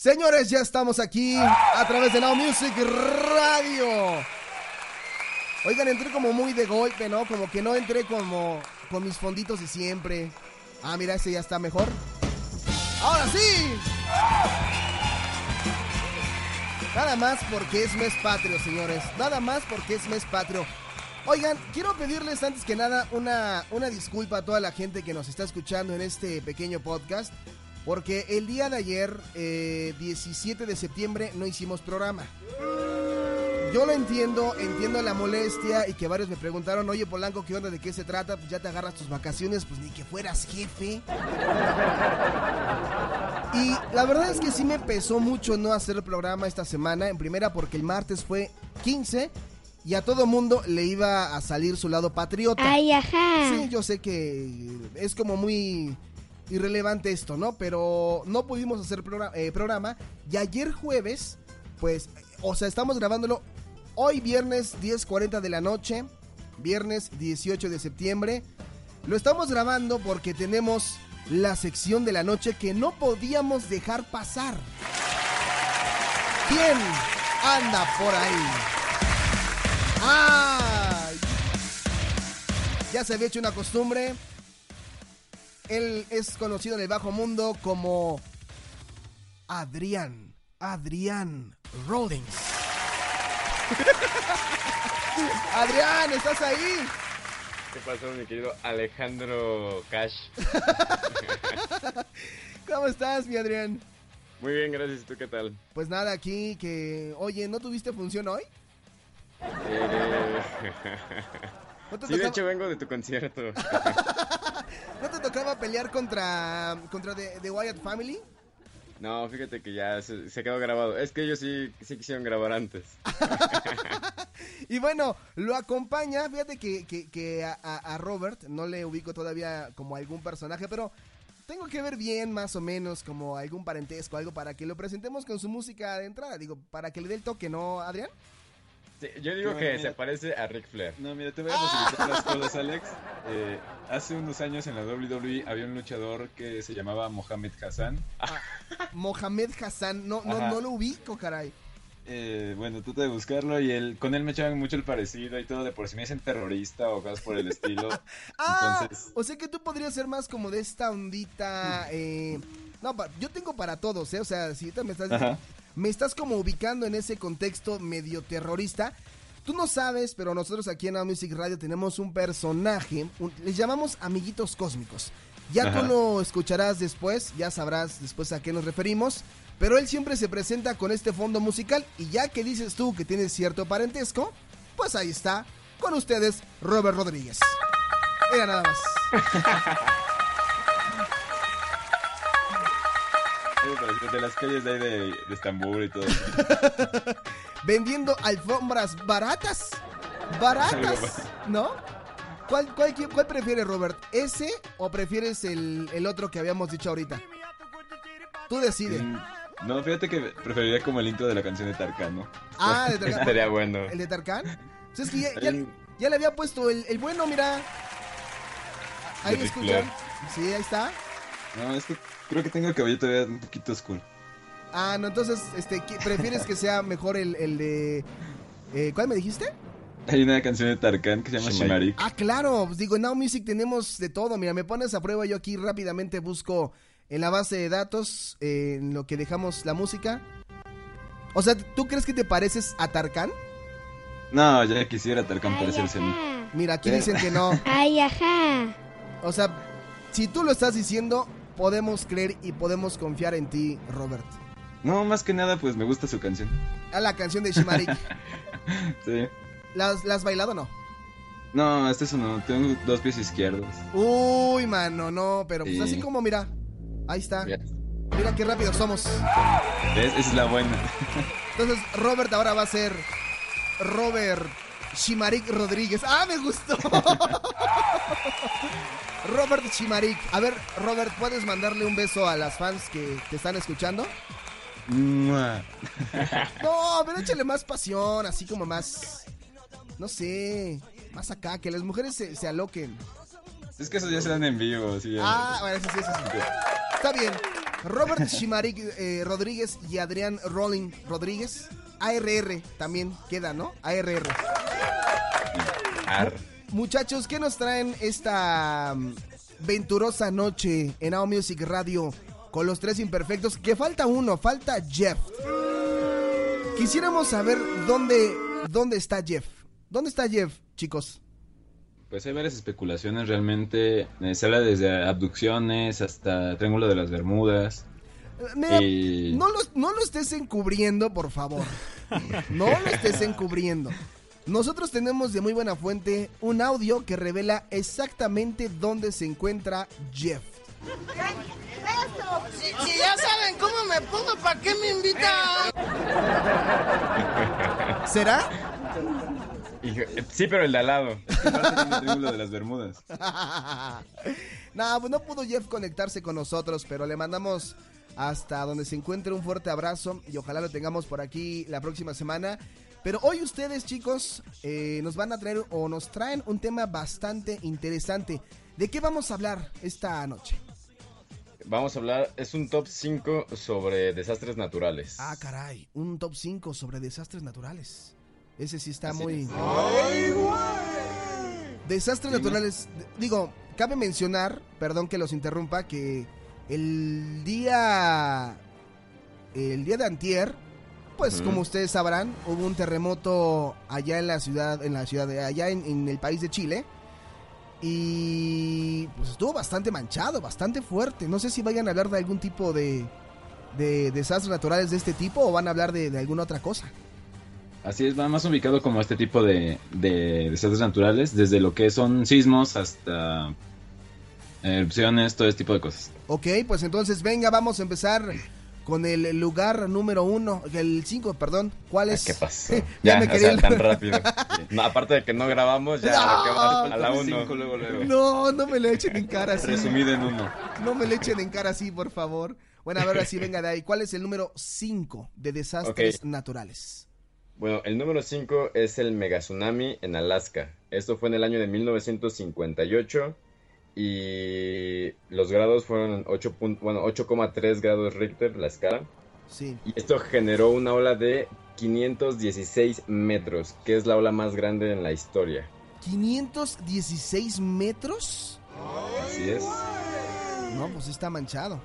Señores, ya estamos aquí a través de Now Music Radio. Oigan, entré como muy de golpe, ¿no? Como que no entré como con mis fonditos de siempre. Ah, mira, ese ya está mejor. ¡Ahora sí! Nada más porque es mes patrio, señores. Nada más porque es mes patrio. Oigan, quiero pedirles antes que nada una, una disculpa a toda la gente que nos está escuchando en este pequeño podcast. Porque el día de ayer, 17 eh, de septiembre, no hicimos programa. Yo lo entiendo, entiendo la molestia y que varios me preguntaron, oye Polanco, ¿qué onda? ¿De qué se trata? Pues ya te agarras tus vacaciones, pues ni que fueras jefe. Y la verdad es que sí me pesó mucho no hacer el programa esta semana, en primera porque el martes fue 15 y a todo mundo le iba a salir su lado patriota. Ay, ajá. Sí, yo sé que es como muy irrelevante esto, ¿no? Pero no pudimos hacer eh, programa, y ayer jueves, pues, o sea, estamos grabándolo hoy viernes 10.40 de la noche, viernes 18 de septiembre. Lo estamos grabando porque tenemos la sección de la noche que no podíamos dejar pasar. ¿Quién anda por ahí? ¡Ay! Ya se había hecho una costumbre él es conocido en el bajo mundo como Adrián, Adrián Rollins. Adrián, ¿estás ahí? ¿Qué pasó, mi querido Alejandro Cash? ¿Cómo estás, mi Adrián? Muy bien, gracias. ¿Tú qué tal? Pues nada, aquí que... Oye, ¿no tuviste función hoy? Eh... sí, de hecho vengo de tu concierto. ¿No te tocaba pelear contra, contra The, Wyatt Family? No, fíjate que ya se, quedó grabado. Es que ellos sí, sí quisieron grabar antes. y bueno, lo acompaña, fíjate que, que, a, a, Robert no le ubico todavía como algún personaje, pero tengo que ver bien más o menos como algún parentesco, algo para que lo presentemos con su música de entrada, digo, para que le dé el toque, ¿no, Adrián? Yo digo que se parece a Ric Flair. No, mira, te voy a facilitar las cosas, Alex. Eh, hace unos años en la WWE había un luchador que se llamaba Mohamed Hassan. Ah, Mohamed Hassan, no, no, no lo ubico, caray. Eh, bueno, tú de buscarlo y él, con él me echaban mucho el parecido y todo, de por si me dicen terrorista o cosas por el estilo. ah, o sea que tú podrías ser más como de esta ondita. Eh, no, yo tengo para todos, ¿eh? O sea, si tú me estás me estás como ubicando en ese contexto medio terrorista. Tú no sabes, pero nosotros aquí en Now Music Radio tenemos un personaje, les llamamos amiguitos cósmicos. Ya tú lo escucharás después, ya sabrás después a qué nos referimos, pero él siempre se presenta con este fondo musical y ya que dices tú que tienes cierto parentesco, pues ahí está, con ustedes Robert Rodríguez. Mira nada más. de las calles de ahí de, Estambul y todo. Vendiendo alfombras baratas. Baratas, ¿no? ¿Cuál, cuál, cuál prefieres, Robert? ¿Ese o prefieres el, el, otro que habíamos dicho ahorita? Tú decides. Mm, no, fíjate que preferiría como el intro de la canción de Tarkan, ¿no? Ah, de Tarkan. Estaría bueno. ¿El de Tarkan? es que ya, ya, le había puesto el, el bueno, mira. Ahí escuchan. Sí, ahí está. No, es que creo que tengo el cabello todavía un poquito oscuro. Ah, no, entonces, este, ¿prefieres que sea mejor el, el de... Eh, ¿Cuál me dijiste? Hay una canción de Tarkan que se llama Shimarik. Ah, claro, pues digo, en Now Music tenemos de todo. Mira, me pones a prueba, yo aquí rápidamente busco en la base de datos, en lo que dejamos la música. O sea, ¿tú crees que te pareces a Tarkan? No, ya quisiera Tarkan parecerse a mí. Mira, aquí dicen que no. Ay, ajá. O sea, si tú lo estás diciendo, podemos creer y podemos confiar en ti, Robert. No, más que nada, pues me gusta su canción. Ah, la canción de Shimarik. sí. ¿La, has bailado o no? No, este es uno. Tengo dos pies izquierdos. Uy, mano, no, pero pues así como, mira. Ahí está. Mira qué rápido somos. Esa es la buena. Entonces, Robert ahora va a ser Robert Shimarik Rodríguez. ¡Ah, me gustó! Robert Chimarik. A ver, Robert, ¿puedes mandarle un beso a las fans que te están escuchando? no, pero échale más pasión, así como más. No sé, más acá, que las mujeres se, aloquen. Es que eso ya se dan en vivo, sí. Ah, bueno, eso sí, eso sí. Está bien. Robert Shimarik eh, Rodríguez y Adrián Rolling Rodríguez. ARR también queda, ¿no? ARR. Muchachos, ¿qué nos traen esta mm, venturosa noche en Now Music Radio con los tres imperfectos? Que falta uno, falta Jeff. Quisiéramos saber dónde, dónde está Jeff. ¿Dónde está Jeff, chicos? Pues hay varias especulaciones realmente. Eh, se habla desde abducciones hasta Triángulo de las Bermudas. no, lo, no lo estés encubriendo, por favor. No lo estés encubriendo. Nosotros tenemos de muy buena fuente un audio que revela exactamente dónde se encuentra Jeff. Si, ya saben cómo me pongo, ¿para qué me invitan? ¿Será? Sí, pero el de al lado. El de las Bermudas. no, pues no pudo Jeff conectarse con nosotros, pero le mandamos hasta donde se encuentre un fuerte abrazo y ojalá lo tengamos por aquí la próxima semana. Pero hoy ustedes, chicos, eh, nos van a traer o nos traen un tema bastante interesante. ¿De qué vamos a hablar esta noche? Vamos a hablar, es un top 5 sobre desastres naturales. Ah, caray, un top 5 sobre desastres naturales. Ese sí está muy... Desastres naturales, digo, cabe mencionar, perdón que los interrumpa, que el día... El día de antier, pues como ustedes sabrán, hubo un terremoto allá en la ciudad, en la ciudad de allá en el país de Chile y pues estuvo bastante manchado, bastante fuerte. No sé si vayan a hablar de algún tipo de, de desastres naturales de este tipo o van a hablar de, alguna otra cosa. Así es, va más ubicado como este tipo de, de desastres naturales, desde lo que son sismos hasta erupciones, todo este tipo de cosas. Ok, pues entonces venga, vamos a empezar con el lugar número uno, el cinco, perdón. ¿Cuál es? ¿Qué pasó? ya, me quería tan rápido. aparte de que no grabamos, ya no, a la uno. No, no me le echen en cara así. Resumido en uno. No me le echen en cara así, por favor. Bueno, a ver, así venga de ahí. ¿Cuál es el número 5 de desastres naturales? Bueno, el número 5 es el megatsunami en Alaska. Esto fue en el año de 1958 y los grados fueron 8.3 bueno, grados Richter la escala. Sí. Y esto generó una ola de 516 metros, que es la ola más grande en la historia. ¿516 metros? Así es. No, pues está manchado.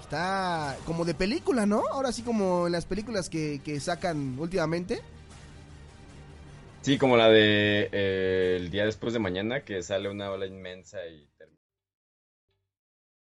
Está como de película, ¿no? Ahora sí como en las películas que, que sacan últimamente. Sí, como la de eh, El día después de mañana, que sale una ola inmensa y